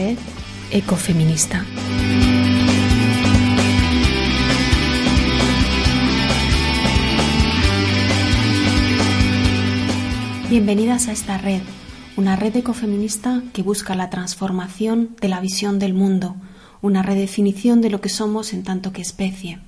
Red Ecofeminista. Bienvenidas a esta red, una red ecofeminista que busca la transformación de la visión del mundo, una redefinición de lo que somos en tanto que especie.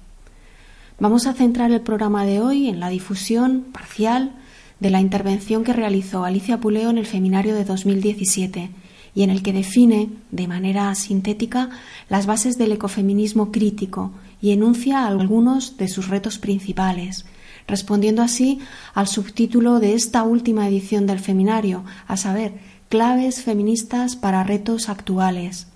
Vamos a centrar el programa de hoy en la difusión parcial de la intervención que realizó Alicia Puleo en el Feminario de 2017 y en el que define, de manera sintética, las bases del ecofeminismo crítico y enuncia algunos de sus retos principales, respondiendo así al subtítulo de esta última edición del Feminario, a saber, claves feministas para retos actuales.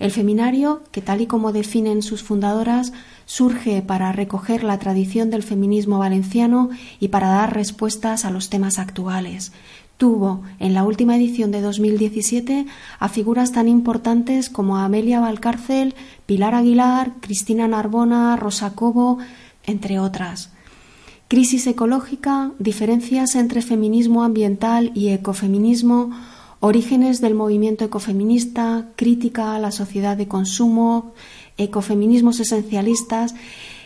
El Feminario, que tal y como definen sus fundadoras, surge para recoger la tradición del feminismo valenciano y para dar respuestas a los temas actuales. Tuvo en la última edición de 2017 a figuras tan importantes como Amelia Valcárcel, Pilar Aguilar, Cristina Narbona, Rosa Cobo, entre otras. Crisis ecológica, diferencias entre feminismo ambiental y ecofeminismo, orígenes del movimiento ecofeminista, crítica a la sociedad de consumo, ecofeminismos esencialistas.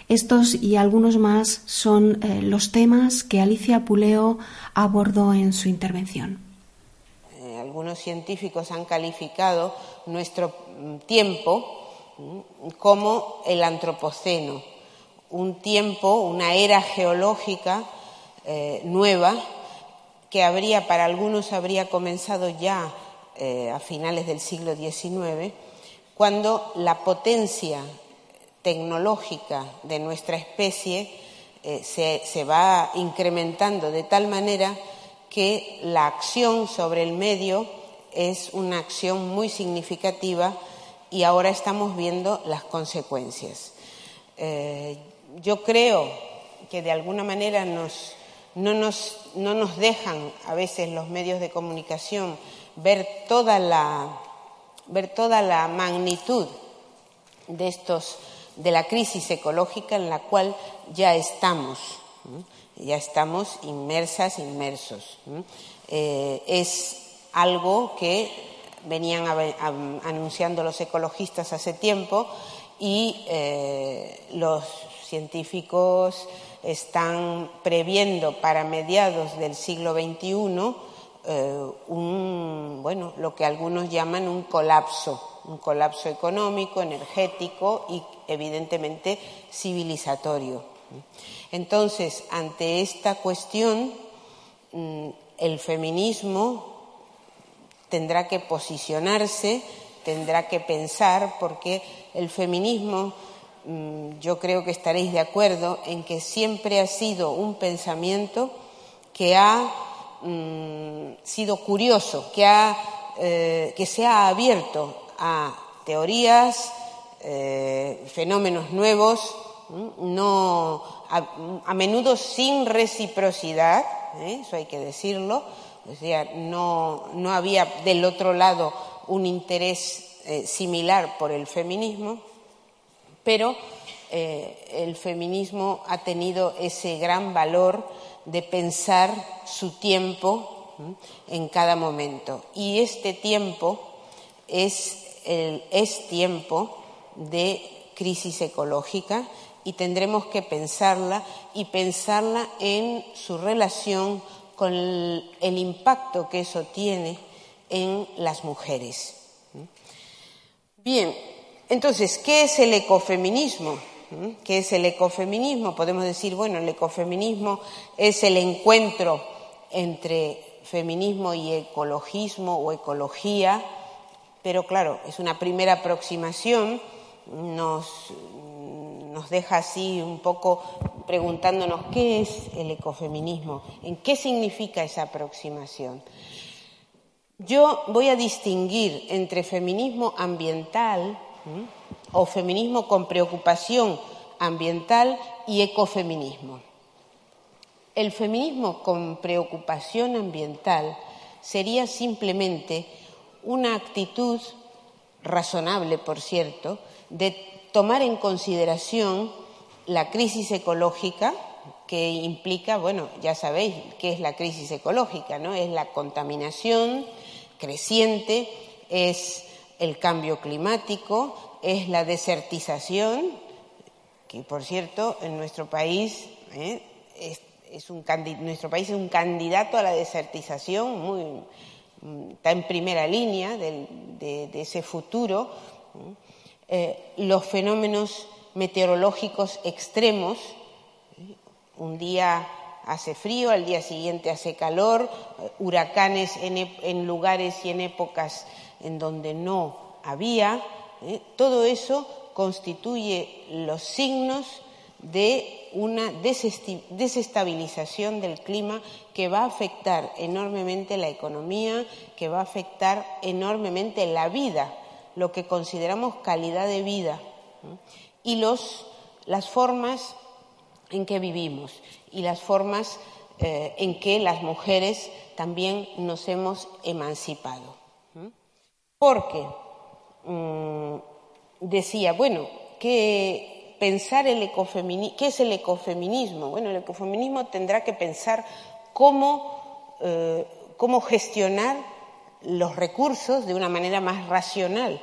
Estos y algunos más son eh, los temas que Alicia Puleo abordó en su intervención. Eh, algunos científicos han calificado nuestro tiempo mm, como el antropoceno un tiempo, una era geológica eh, nueva que habría, para algunos habría comenzado ya a finales del siglo XIX, cuando la potencia tecnológica de nuestra especie eh, se, se va incrementando de tal manera que la acción sobre el medio es una acción muy significativa y ahora estamos viendo las consecuencias. Yo creo que de alguna manera no, nos, no nos dejan a veces los medios de comunicación ver toda la, ver toda la magnitud de estos de la crisis ecológica en la cual ya estamos, ya estamos inmersas, inmersos. Eh, es algo que venían anunciando los ecologistas hace tiempo y eh, los científicos están previendo para mediados del siglo XXI eh, un, bueno, lo que algunos llaman un colapso, un colapso económico, energético y evidentemente civilizatorio. Entonces, ante esta cuestión, mm, el feminismo tendrá que posicionarse, tendrá que pensar, porque el feminismo Mm, yo creo que estaréis de acuerdo en que siempre ha sido un pensamiento que ha mm, sido curioso, que, eh, que se ha abierto a teorías, eh, fenómenos nuevos, no, a, menudo sin reciprocidad, ¿eh? eso hay que decirlo, no, no había del otro lado un interés similar por el feminismo pero eh, el feminismo ha tenido ese gran valor de pensar su tiempo en cada momento. Y este tiempo es, es tiempo de crisis ecológica y tendremos que pensarla y pensarla en su relación con el impacto que eso tiene en las mujeres. Bien, entonces, ¿qué es el ecofeminismo? ¿Qué es el ecofeminismo? Podemos decir, bueno, el ecofeminismo es el encuentro entre feminismo y ecologismo o ecología, pero claro, es una primera aproximación, nos, nos deja así un poco preguntándonos qué es el ecofeminismo, en qué significa esa aproximación. Yo voy a distinguir entre feminismo ambiental o feminismo con preocupación ambiental y ecofeminismo. El feminismo con preocupación ambiental sería simplemente una actitud razonable, por cierto, de tomar en consideración la crisis ecológica que implica, bueno, ya sabéis qué es la crisis ecológica, ¿no? Es la contaminación creciente, es el cambio climático, es la desertización, que por cierto en nuestro país ¿eh? es, un, nuestro país es un candidato a la desertización, muy, está en primera línea de, ese futuro. Los fenómenos meteorológicos extremos, un día hace frío, al día siguiente hace calor, huracanes en, lugares y en épocas en donde no había. ¿eh? Todo eso constituye los signos de una desestabilización del clima que va a afectar enormemente la economía, que va a afectar enormemente la vida, lo que consideramos calidad de vida y los, las formas en que vivimos y las formas eh, en que las mujeres también nos hemos emancipado. Porque mm, decía, bueno, que pensar el ¿qué es el ecofeminismo? Bueno, el ecofeminismo tendrá que pensar cómo, eh, cómo gestionar los recursos de una manera más racional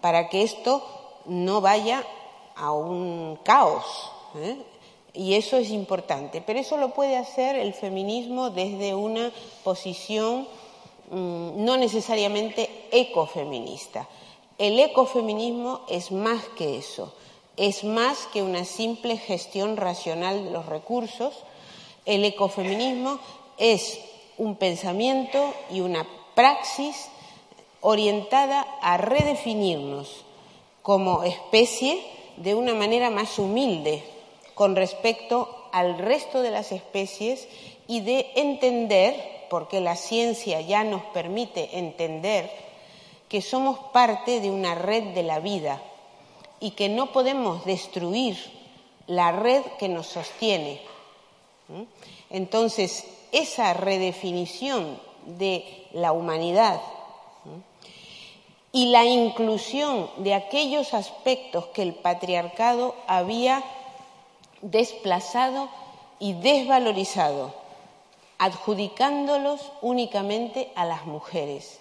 para que esto no vaya a un caos. ¿eh? Y eso es importante. Pero eso lo puede hacer el feminismo desde una posición mm, no necesariamente ecofeminista. El ecofeminismo es más que eso, es más que una simple gestión racional de los recursos. El ecofeminismo es un pensamiento y una praxis orientada a redefinirnos como especie de una manera más humilde con respecto al resto de las especies y de entender, porque la ciencia ya nos permite entender, que somos parte de una red de la vida y que no podemos destruir la red que nos sostiene. Entonces, esa redefinición de la humanidad y la inclusión de aquellos aspectos que el patriarcado había desplazado y desvalorizado, adjudicándolos únicamente a las mujeres.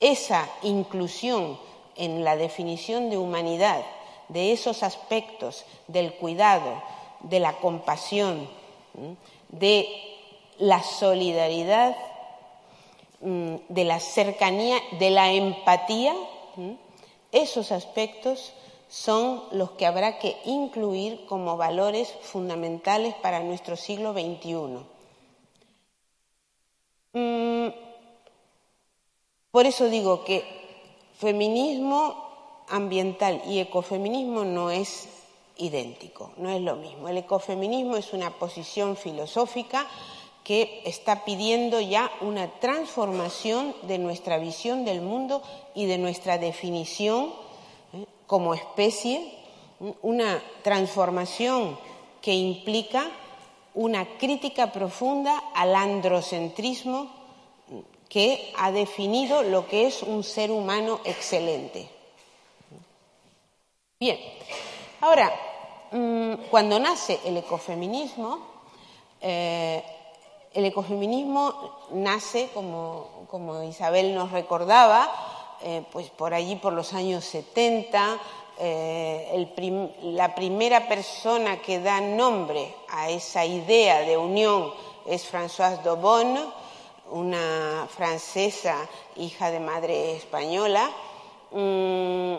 Esa inclusión en la definición de humanidad de esos aspectos del cuidado, de la compasión, de la solidaridad Mm, de la cercanía, de la empatía, esos aspectos son los que habrá que incluir como valores fundamentales para nuestro siglo XXI. Mm, por eso digo que feminismo ambiental y ecofeminismo no es idéntico, no es lo mismo. El ecofeminismo es una posición filosófica que está pidiendo ya una transformación de nuestra visión del mundo y de nuestra definición ¿eh? como especie, una transformación que implica una crítica profunda al androcentrismo que ha definido lo que es un ser humano excelente. Bien, ahora, mm, cuando nace el ecofeminismo, eh, el ecofeminismo nace, como, Isabel nos recordaba, eh, pues por allí por los años 70. Eh, la primera persona que da nombre a esa idea de unión es Françoise Daubonne, una francesa hija de madre española, mm,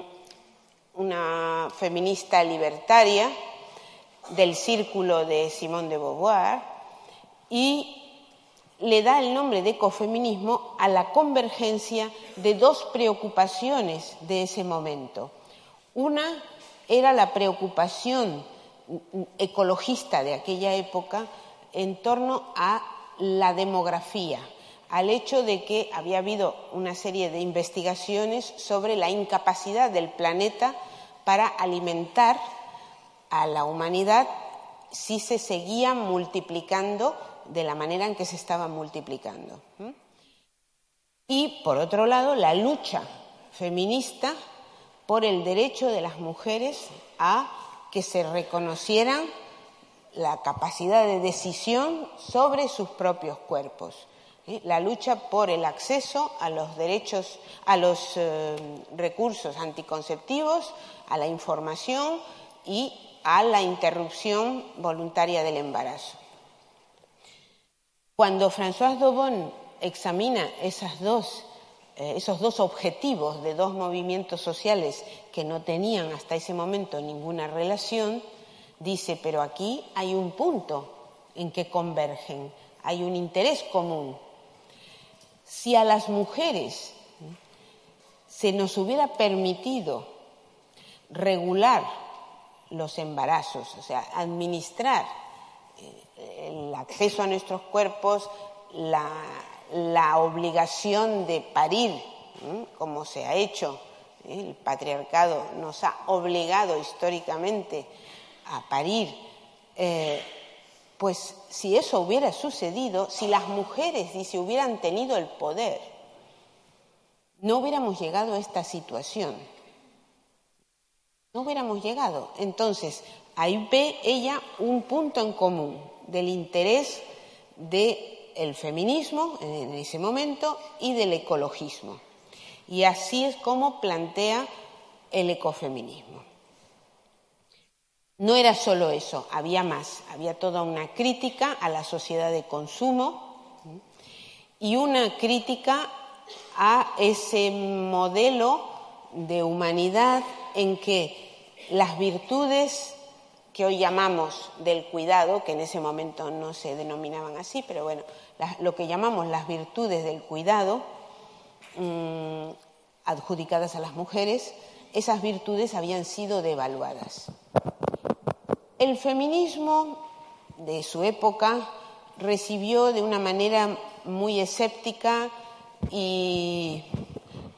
una feminista libertaria del círculo de Simone de Beauvoir y le da el nombre de ecofeminismo a la convergencia de dos preocupaciones de ese momento. Una era la preocupación ecologista de aquella época en torno a la demografía, al hecho de que había habido una serie de investigaciones sobre la incapacidad del planeta para alimentar a la humanidad si se seguía multiplicando de la manera en que se estaba multiplicando. Y, por otro lado, la lucha feminista por el derecho de las mujeres a que se reconocieran la capacidad de decisión sobre sus propios cuerpos. ¿eh? La lucha por el acceso a los derechos, a los eh, recursos anticonceptivos, a la información y a la interrupción voluntaria del embarazo. Cuando François Daubon examina eh, esos dos objetivos de dos movimientos sociales que no tenían hasta ese momento ninguna relación, dice, pero aquí hay un punto en que convergen, hay un interés común. Si a las mujeres se nos hubiera permitido regular los embarazos, o sea, administrar el acceso a nuestros cuerpos, la, obligación de parir, como se ha hecho. El patriarcado nos ha obligado históricamente a parir. Eh, pues si eso hubiera sucedido, si las mujeres, dice, hubieran tenido el poder, no hubiéramos llegado a esta situación. No hubiéramos llegado. Entonces, ahí ve ella un punto en común del interés del feminismo en ese momento y del ecologismo. Y así es como plantea el ecofeminismo. No era solo eso, había más, había toda una crítica a la sociedad de consumo y una crítica a ese modelo de humanidad en que las virtudes que hoy llamamos del cuidado, que en ese momento no se denominaban así, pero bueno, lo que llamamos las virtudes del cuidado, mm, adjudicadas a las mujeres, esas virtudes habían sido devaluadas. El feminismo de su época recibió de una manera muy escéptica y,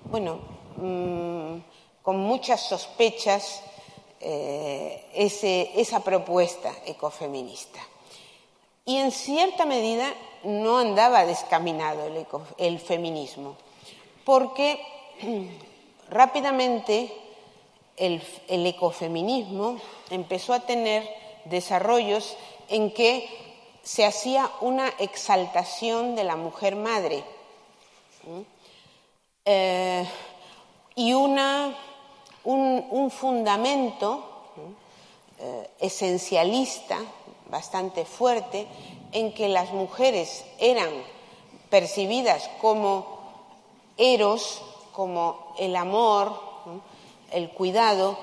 bueno, mm, con muchas sospechas eh, esa propuesta ecofeminista. Y en cierta medida no andaba descaminado el, feminismo, porque rápidamente el, ecofeminismo empezó a tener desarrollos en que se hacía una exaltación de la mujer madre eh, y una un, fundamento eh, esencialista bastante fuerte en que las mujeres eran percibidas como eros, como el amor, el cuidado,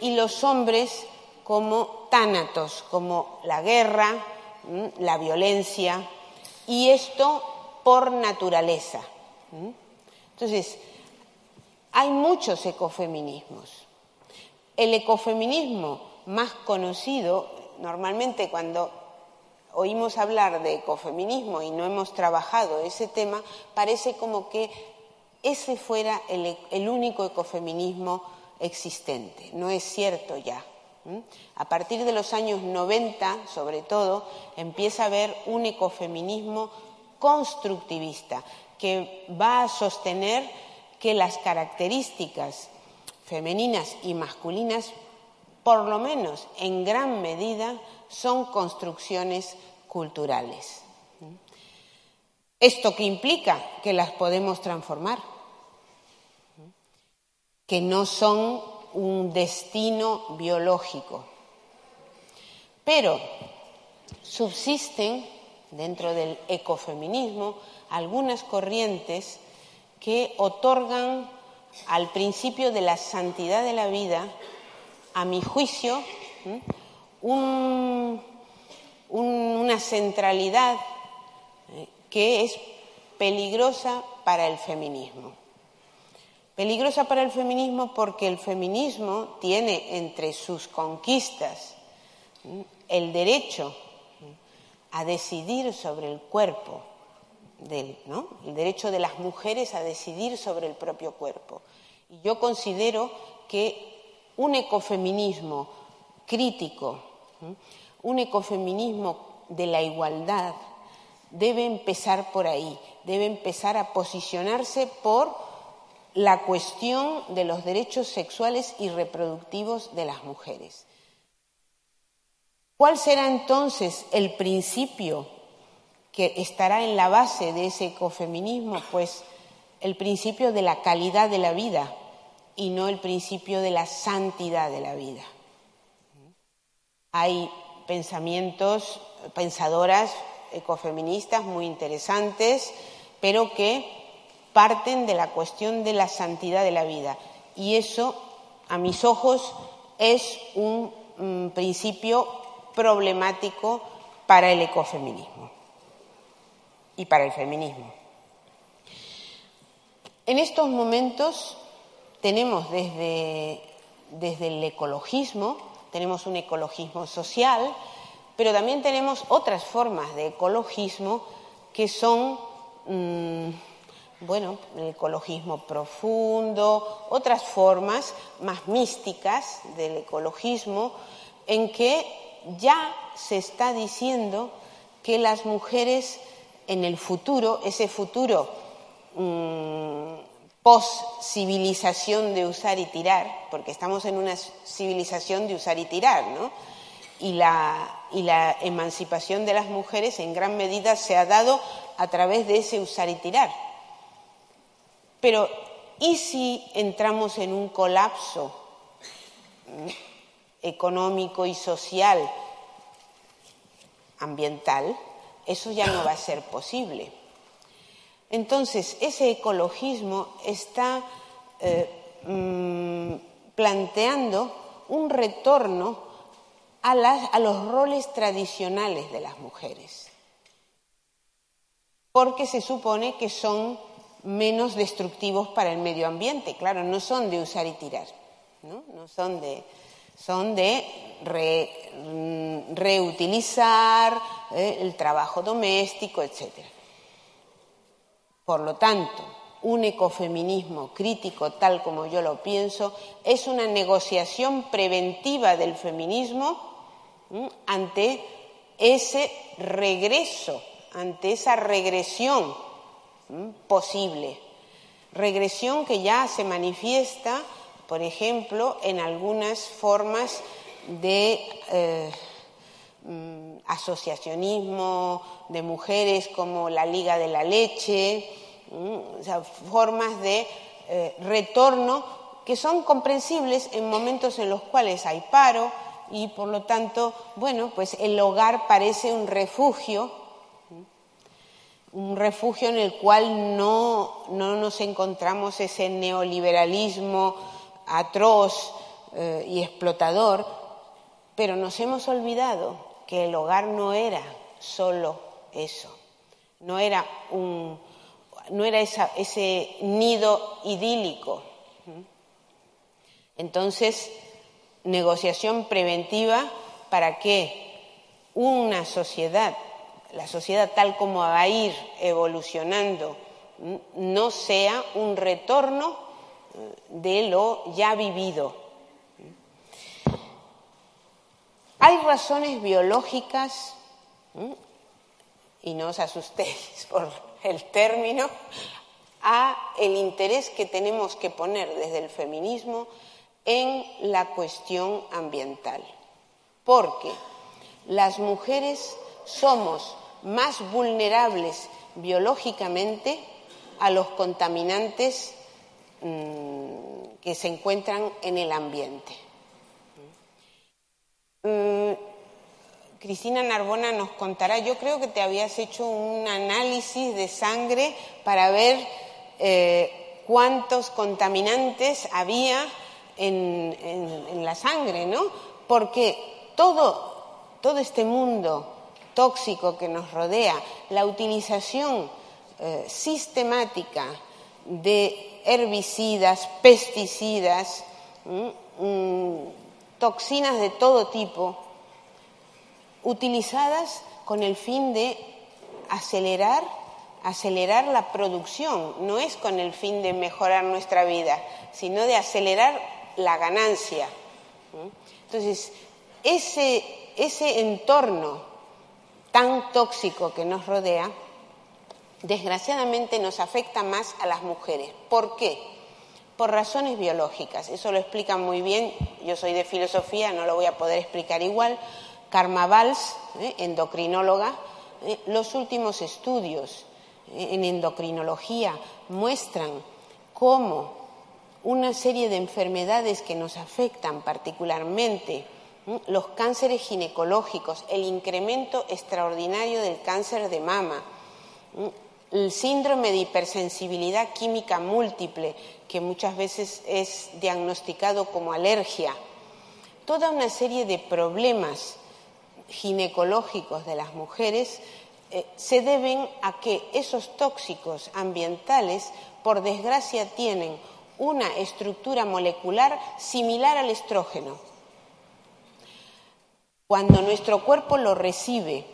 y los hombres como tánatos, como la guerra, la violencia, y esto por naturaleza. Entonces, hay muchos ecofeminismos. El ecofeminismo más conocido, normalmente cuando oímos hablar de ecofeminismo y no hemos trabajado ese tema, parece como que ese fuera el, único ecofeminismo existente. No es cierto ya. A partir de los años 90, sobre todo, empieza a haber un ecofeminismo constructivista que va a sostener que las características femeninas y masculinas, por lo menos en gran medida, son construcciones culturales. ¿Esto qué implica? Que las podemos transformar, que no son un destino biológico. Pero subsisten dentro del ecofeminismo algunas corrientes que otorgan al principio de la santidad de la vida, a mi juicio, una centralidad eh, que es peligrosa para el feminismo. Peligrosa para el feminismo porque el feminismo tiene entre sus conquistas el derecho a decidir sobre el cuerpo, ¿no? el derecho de las mujeres a decidir sobre el propio cuerpo. Y yo considero que un ecofeminismo crítico, un ecofeminismo de la igualdad, debe empezar por ahí, debe empezar a posicionarse por la cuestión de los derechos sexuales y reproductivos de las mujeres. ¿Cuál será entonces el principio que estará en la base de ese ecofeminismo? Pues el principio de la calidad de la vida y no el principio de la santidad de la vida. Hay pensamientos, pensadoras ecofeministas muy interesantes, pero que parten de la cuestión de la santidad de la vida. Y eso, a mis ojos, es un mm, principio problemático para el ecofeminismo y para el feminismo. En estos momentos tenemos desde, desde el ecologismo, tenemos un ecologismo social, pero también tenemos otras formas de ecologismo que son, mm, bueno, el ecologismo profundo, otras formas más místicas del ecologismo, en que ya se está diciendo que las mujeres en el futuro, ese futuro mm, post-civilización de usar y tirar, porque estamos en una civilización de usar y tirar, ¿no? Y la, y la emancipación de las mujeres en gran medida se ha dado a través de ese usar y tirar. Pero, ¿y si entramos en un colapso económico y social, ambiental? Eso ya no va a ser posible. Entonces, ese ecologismo está eh, mm, planteando un retorno a, a los roles tradicionales de las mujeres, porque se supone que son menos destructivos para el medio ambiente. Claro, no son de usar y tirar, no, no son de, son de mm, reutilizar eh, el trabajo doméstico, etc. Por lo tanto, un ecofeminismo crítico, tal como yo lo pienso, es una negociación preventiva del feminismo ante ese regreso, ante esa regresión posible. Regresión que ya se manifiesta, por ejemplo, en algunas formas de eh, mm, asociacionismo de mujeres como la Liga de la Leche, formas de eh, retorno que son comprensibles en momentos en los cuales hay paro, y por lo tanto, bueno, pues el hogar parece un refugio, un refugio en el cual no, nos encontramos ese neoliberalismo atroz eh, y explotador, pero nos hemos olvidado que el hogar no era solo eso, no era, un, no era ese nido idílico. Entonces, negociación preventiva para que una sociedad, la sociedad tal como va a ir evolucionando, no sea un retorno de lo ya vivido. Hay razones biológicas, y no os asustéis por el término, a el interés que tenemos que poner desde el feminismo en la cuestión ambiental, porque las mujeres somos más vulnerables biológicamente a los contaminantes mm, que se encuentran en el ambiente. Mm, Cristina Narbona nos contará, yo creo que te habías hecho un análisis de sangre para ver eh, cuántos contaminantes había en, la sangre, ¿no? Porque todo, todo este mundo tóxico que nos rodea, la utilización eh, sistemática de herbicidas, pesticidas, mm, toxinas de todo tipo, utilizadas con el fin de acelerar, acelerar la producción, no es con el fin de mejorar nuestra vida, sino de acelerar la ganancia. Entonces, ese, ese entorno tan tóxico que nos rodea, desgraciadamente nos afecta más a las mujeres. ¿Por qué? Por razones biológicas. Eso lo explica muy bien, yo soy de filosofía, no lo voy a poder explicar igual. Karma Valls, ¿eh? endocrinóloga, ¿eh? los últimos estudios ¿eh? en endocrinología muestran cómo una serie de enfermedades que nos afectan particularmente, los cánceres ginecológicos, el incremento extraordinario del cáncer de mama, el síndrome de hipersensibilidad química múltiple, que muchas veces es diagnosticado como alergia, toda una serie de problemas ginecológicos de las mujeres eh, se deben a que esos tóxicos ambientales, por desgracia, tienen una estructura molecular similar al estrógeno. Cuando nuestro cuerpo lo recibe,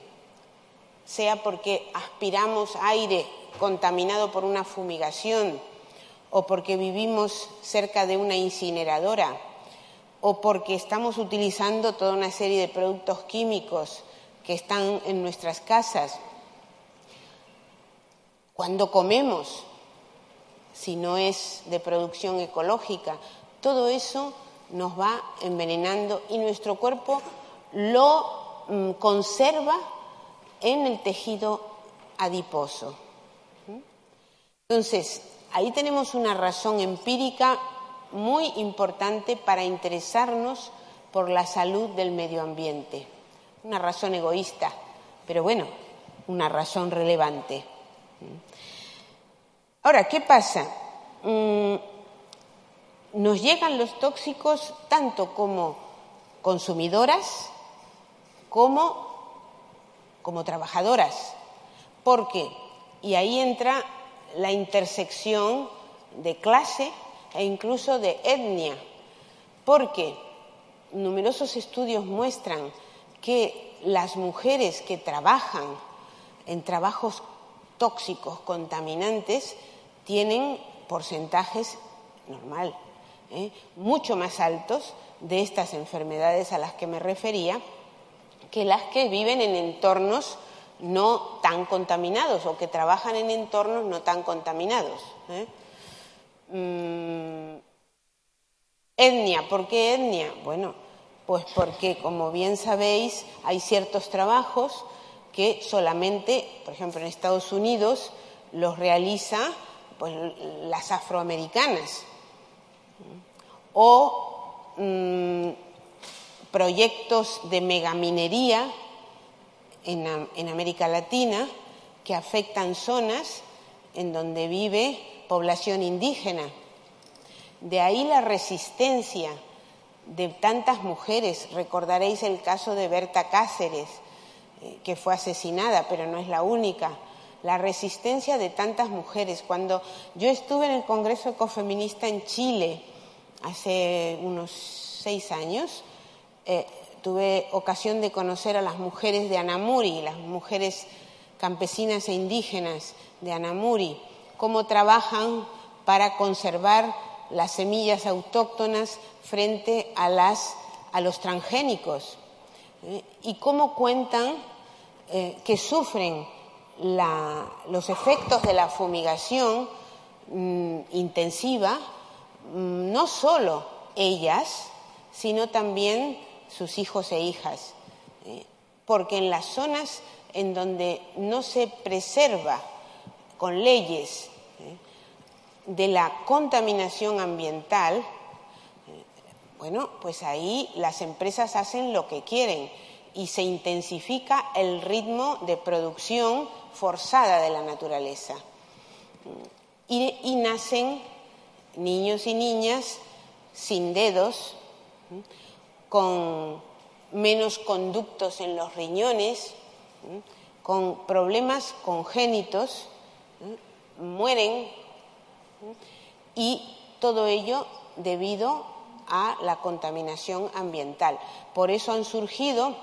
sea porque aspiramos aire contaminado por una fumigación o porque vivimos cerca de una incineradora o porque estamos utilizando toda una serie de productos químicos que están en nuestras casas. Cuando comemos, si no es de producción ecológica, todo eso nos va envenenando y nuestro cuerpo lo mm, conserva en el tejido adiposo. Entonces, ahí tenemos una razón empírica muy importante para interesarnos por la salud del medio ambiente. Una razón egoísta, pero bueno, una razón relevante. Ahora, ¿qué pasa? Mm, nos llegan los tóxicos tanto como consumidoras como como trabajadoras. ¿Por qué? Y ahí entra la intersección de clase e incluso de etnia, porque numerosos estudios muestran que las mujeres que trabajan en trabajos tóxicos, contaminantes, tienen porcentajes normal, ¿eh? mucho más altos de estas enfermedades a las que me refería que las que viven en entornos no tan contaminados o que trabajan en entornos no tan contaminados. ¿eh? Mm, etnia, ¿por qué etnia? Bueno, pues porque, como bien sabéis, hay ciertos trabajos que solamente, por ejemplo, en Estados Unidos, los realiza pues, las afroamericanas. O mm, proyectos de megaminería en, América Latina que afectan zonas en donde vive población indígena. De ahí la resistencia de tantas mujeres. Recordaréis el caso de Berta Cáceres, eh, que fue asesinada, pero no es la única. La resistencia de tantas mujeres. Cuando yo estuve en el Congreso Ecofeminista en Chile hace unos seis años, eh, tuve ocasión de conocer a las mujeres de Anamuri, las mujeres campesinas e indígenas de Anamuri, cómo trabajan para conservar las semillas autóctonas frente a, los transgénicos ¿eh? y cómo cuentan eh, que sufren los efectos de la fumigación mm, intensiva, mm, no solo ellas, sino también sus hijos e hijas, eh, porque en las zonas en donde no se preserva con leyes eh, de la contaminación ambiental, eh, bueno, pues ahí las empresas hacen lo que quieren y se intensifica el ritmo de producción forzada de la naturaleza. y nacen niños y niñas sin dedos, con menos conductos en los riñones, con problemas congénitos, mueren y todo ello debido a la contaminación ambiental. Por eso han surgido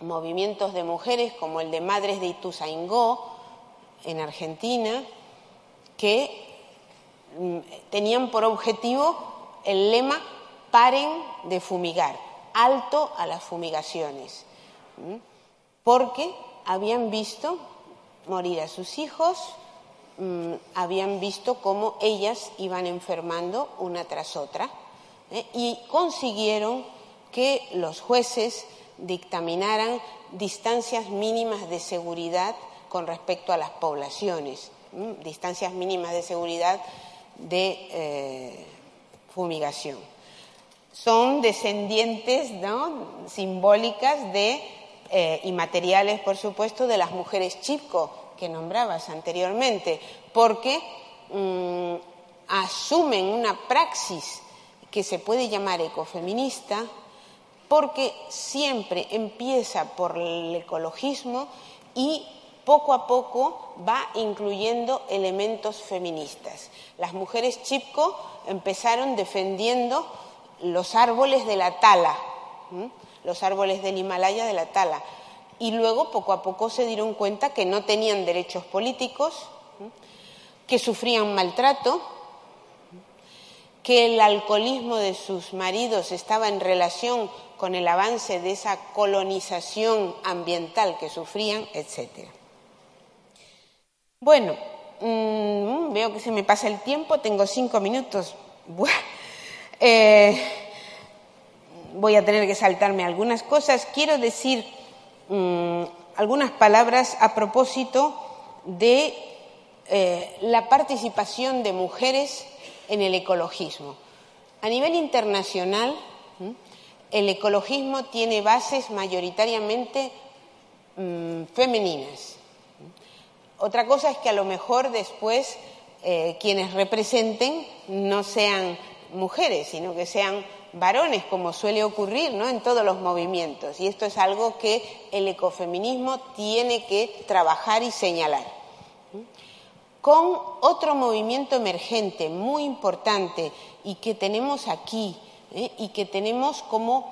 movimientos de mujeres como el de Madres de Ituzaingó en Argentina, que mm, tenían por objetivo el lema paren de fumigar, alto a las fumigaciones, porque habían visto morir a sus hijos, habían visto cómo ellas iban enfermando una tras otra ¿eh? y consiguieron que los jueces dictaminaran distancias mínimas de seguridad con respecto a las poblaciones, distancias mínimas de seguridad de eh, fumigación. Son descendientes simbólicas de, eh, y materiales, por supuesto, de las mujeres chipco que nombrabas anteriormente, porque mm, asumen una praxis que se puede llamar ecofeminista, porque siempre empieza por el ecologismo y poco a poco va incluyendo elementos feministas. Las mujeres chipko empezaron defendiendo los árboles de la tala, los árboles del Himalaya de la tala, y luego poco a poco se dieron cuenta que no tenían derechos políticos, que sufrían maltrato, que el alcoholismo de sus maridos estaba en relación con el avance de esa colonización ambiental que sufrían, etc. Bueno, mm, veo que se me pasa el tiempo, tengo cinco minutos. Eh, voy a tener que saltarme algunas cosas. Quiero decir mm, algunas palabras a propósito de eh, la participación de mujeres en el ecologismo. A nivel internacional, el ecologismo tiene bases mayoritariamente mm, femeninas. Otra cosa es que a lo mejor después eh, quienes representen no sean mujeres, sino que sean varones, como suele ocurrir ¿no? en todos los movimientos. Y esto es algo que el ecofeminismo tiene que trabajar y señalar con otro movimiento emergente muy importante y que tenemos aquí ¿eh? y que tenemos como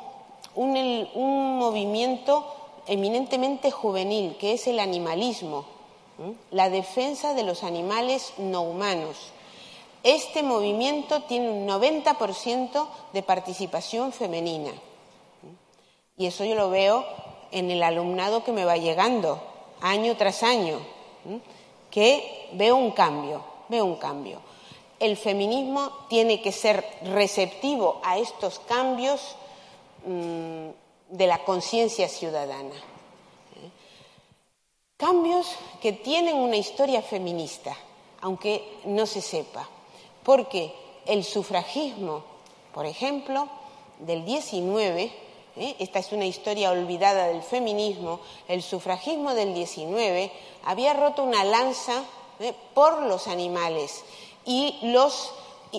un, movimiento eminentemente juvenil, que es el animalismo, la defensa de los animales no humanos. Este movimiento tiene un 90% de participación femenina. Y eso yo lo veo en el alumnado que me va llegando año tras año que veo un cambio, veo un cambio. El feminismo tiene que ser receptivo a estos cambios mm, de la conciencia ciudadana. ¿eh? Cambios que tienen una historia feminista, aunque no se sepa, porque el sufragismo, por ejemplo, del 19, ¿eh? esta es una historia olvidada del feminismo, el sufragismo del 19 había roto una lanza ¿eh? por los animales y los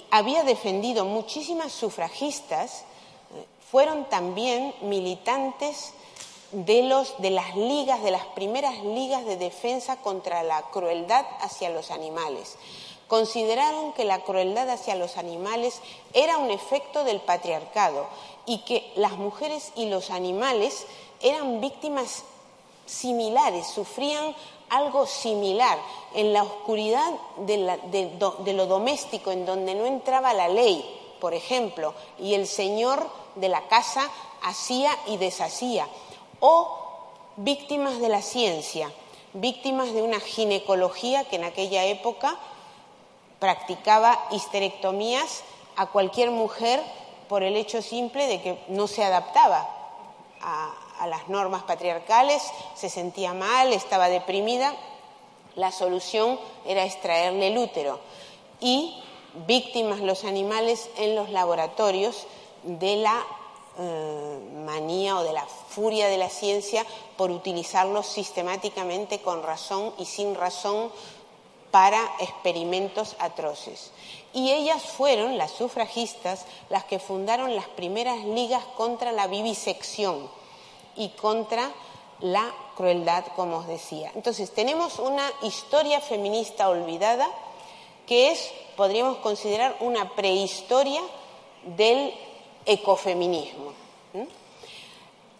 había defendido muchísimas sufragistas, ¿eh? fueron también militantes de, los, de las ligas, de las primeras ligas de defensa contra la crueldad hacia los animales. Consideraron que la crueldad hacia los animales era un efecto del patriarcado y que las mujeres y los animales eran víctimas similares, sufrían algo similar en la oscuridad de, lo doméstico, en donde no entraba la ley, por ejemplo, y el señor de la casa hacía y deshacía, o víctimas de la ciencia, víctimas de una ginecología que en aquella época practicaba histerectomías a cualquier mujer por el hecho simple de que no se adaptaba a, las normas patriarcales, se sentía mal, estaba deprimida, la solución era extraerle el útero. Y víctimas los animales en los laboratorios de la eh, manía o de la furia de la ciencia por utilizarlos sistemáticamente con razón y sin razón para experimentos atroces. Y ellas fueron, las sufragistas, las que fundaron las primeras ligas contra la vivisección y contra la crueldad, como os decía. Entonces, tenemos una historia feminista olvidada que es, podríamos considerar, una prehistoria del ecofeminismo.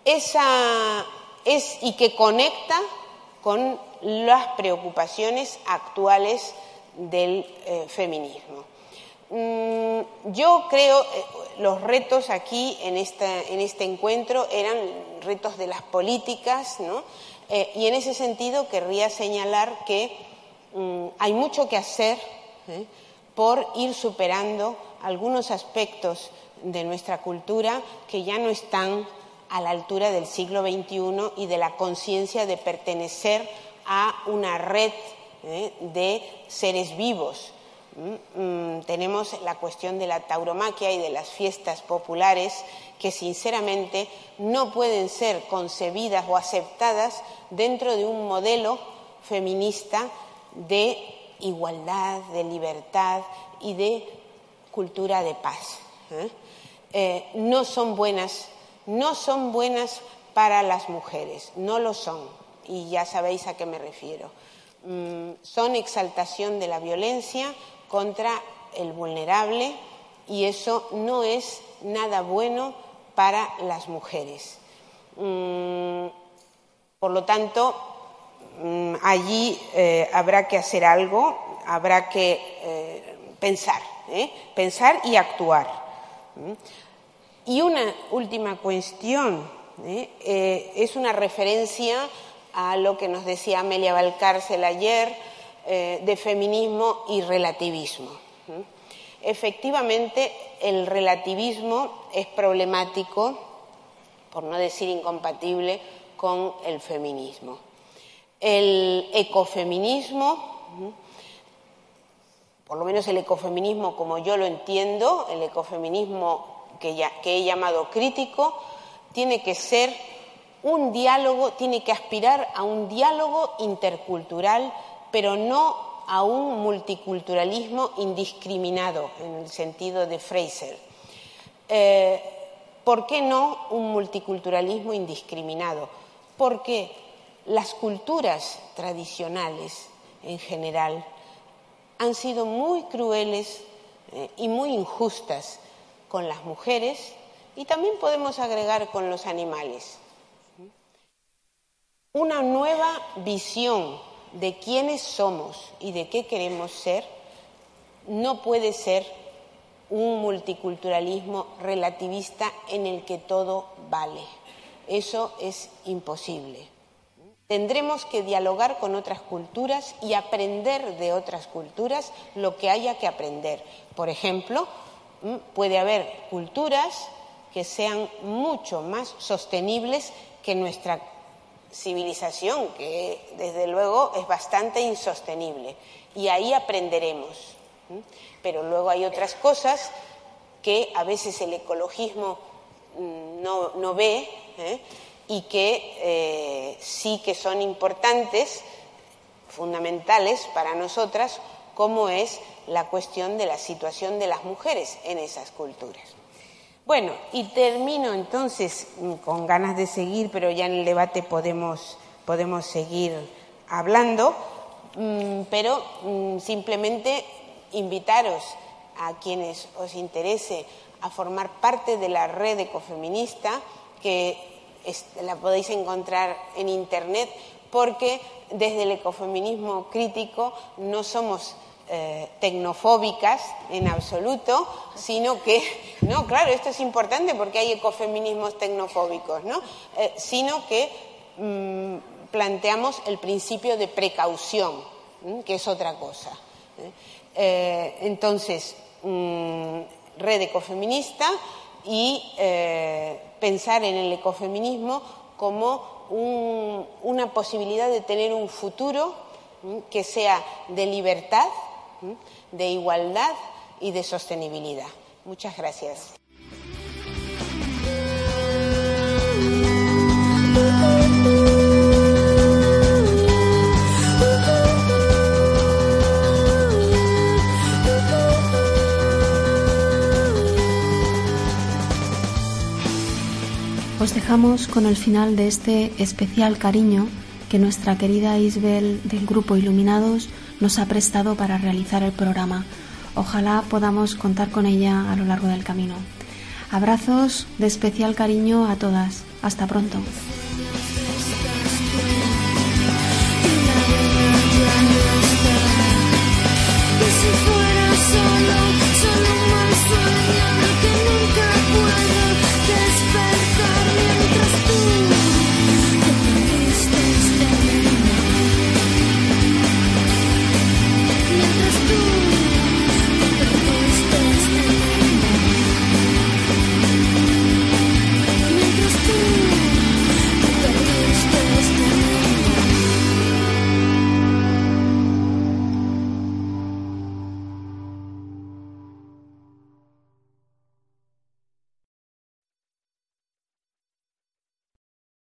Esa es y que conecta con las preocupaciones actuales del eh, feminismo. Mm, yo creo, eh, los retos aquí en, en, este encuentro eran retos de las políticas, ¿no? Eh, y en ese sentido querría señalar que mm, hay mucho que hacer por ir superando algunos aspectos de nuestra cultura que ya no están a la altura del siglo XXI y de la conciencia de pertenecer a una red ¿eh? de seres vivos. Mm, mm, tenemos la cuestión de la tauromaquia y de las fiestas populares que sinceramente no pueden ser concebidas o aceptadas dentro de un modelo feminista de igualdad, de libertad y de cultura de paz. ¿eh? Eh, no son buenas, no son buenas para las mujeres, no lo son, y ya sabéis a qué me refiero. Mm, son exaltación de la violencia contra el vulnerable y eso no es nada bueno para las mujeres. Mm, por lo tanto, mm, allí eh, habrá que hacer algo, habrá que eh, pensar, pensar y actuar. Y una última cuestión ¿eh? Eh, es una referencia a lo que nos decía Amelia Valcárcel ayer eh, de feminismo y relativismo. Efectivamente, el relativismo es problemático, por no decir incompatible, con el feminismo. El ecofeminismo, por lo menos el ecofeminismo como yo lo entiendo, el ecofeminismo que, he llamado crítico, tiene que ser un diálogo, tiene que aspirar a un diálogo intercultural, pero no a un multiculturalismo indiscriminado, en el sentido de Fraser. Eh, ¿Por qué no un multiculturalismo indiscriminado? Porque las culturas tradicionales, en general, han sido muy crueles eh, y muy injustas con las mujeres y también podemos agregar con los animales. Una nueva visión de quiénes somos y de qué queremos ser no puede ser un multiculturalismo relativista en el que todo vale. Eso es imposible. Tendremos que dialogar con otras culturas y aprender de otras culturas lo que haya que aprender. Por ejemplo, puede haber culturas que sean mucho más sostenibles que nuestra civilización, que desde luego es bastante insostenible. Y ahí aprenderemos. Pero luego hay otras cosas que a veces el ecologismo mm, no, ve ¿eh? y que eh, sí que son importantes, fundamentales para nosotras, como es la cuestión de la situación de las mujeres en esas culturas. Bueno, y termino entonces mm, con ganas de seguir, pero ya en el debate podemos, podemos seguir hablando, mm, pero mm, simplemente invitaros a quienes os interese a formar parte de la red ecofeminista, que la podéis encontrar en Internet, porque desde el ecofeminismo crítico no somos eh, tecnofóbicas en absoluto, sino que, no, claro, esto es importante porque hay ecofeminismos tecnofóbicos, ¿no? Eh, sino que mm, planteamos el principio de precaución, que es otra cosa. ¿eh? entonces, mm, red ecofeminista y pensar en el ecofeminismo como una posibilidad de tener un futuro que sea de libertad, de igualdad y de sostenibilidad. Muchas gracias. Os dejamos con el final de este especial cariño que nuestra querida Isabel del grupo Iluminados nos ha prestado para realizar el programa. Ojalá podamos contar con ella a lo largo del camino. Abrazos de especial cariño a todas. Hasta pronto.